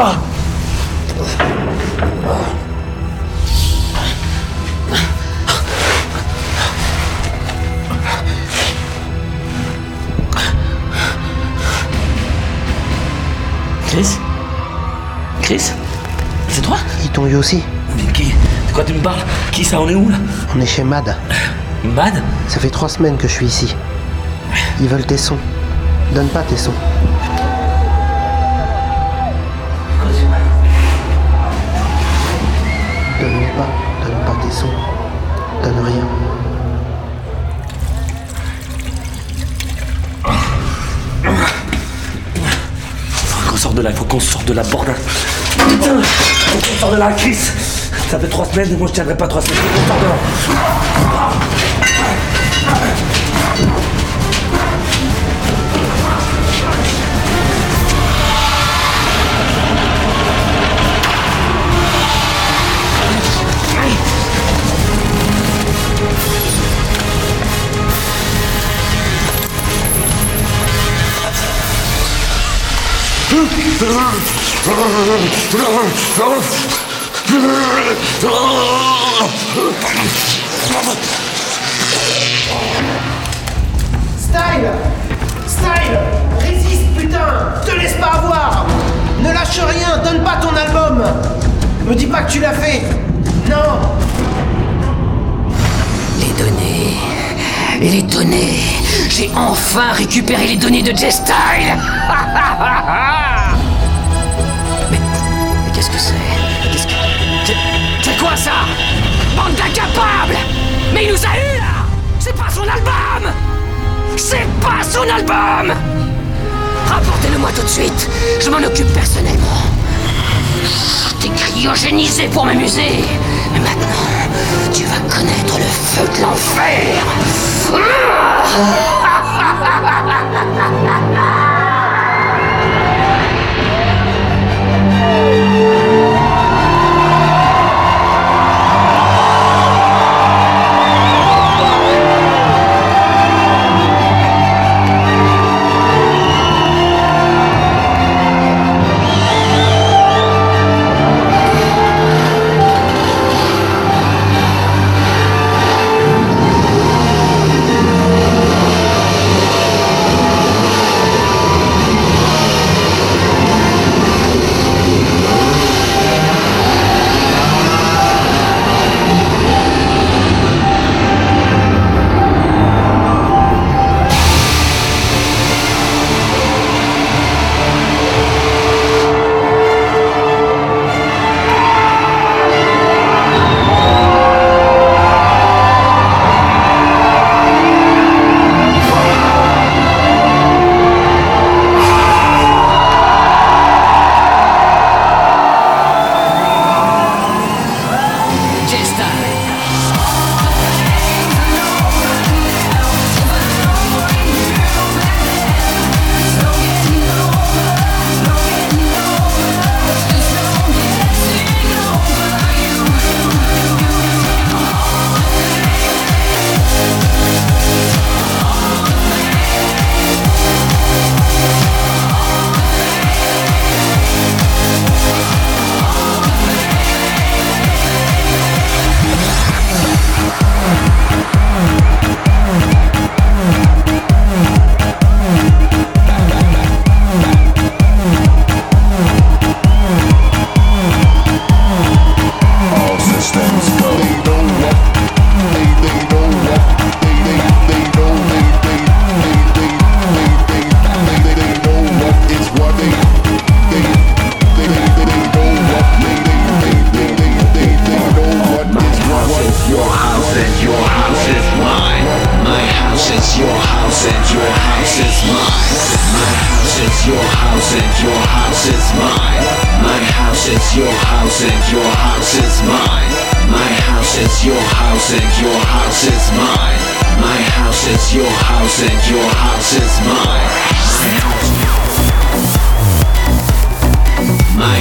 Chris? Chris? C'est toi? Ils t'ont eu aussi? Mais qui? De quoi tu me parles? Qui ça On est où là? On est chez Mad. Mad? Ça fait trois semaines que je suis ici. Ils veulent tes sons. Donne pas tes sons. Pas, donne pas tes sons. Donne rien. Faut qu'on sorte de là, faut qu'on sorte de la bordel. Putain Faut qu'on sorte de là, Chris Ça fait trois semaines moi je tiendrai pas trois semaines. Faut qu'on de là. Style Style Résiste, putain Te laisse pas avoir Ne lâche rien, donne pas ton album Me dis pas que tu l'as fait Non Les données. Les données. J'ai enfin récupéré les données de J-Style. ça Bande d'incapables Mais il nous a eu là C'est pas son album C'est pas son album Rapportez-le-moi tout de suite. Je m'en occupe personnellement. T'ai cryogénisé pour m'amuser. Mais maintenant, tu vas connaître le feu de l'enfer. is mine. My house is your house and your house is mine. My house is your house and your house is mine. My house is your house and your house is mine. My house. Is your house and your house is mine. My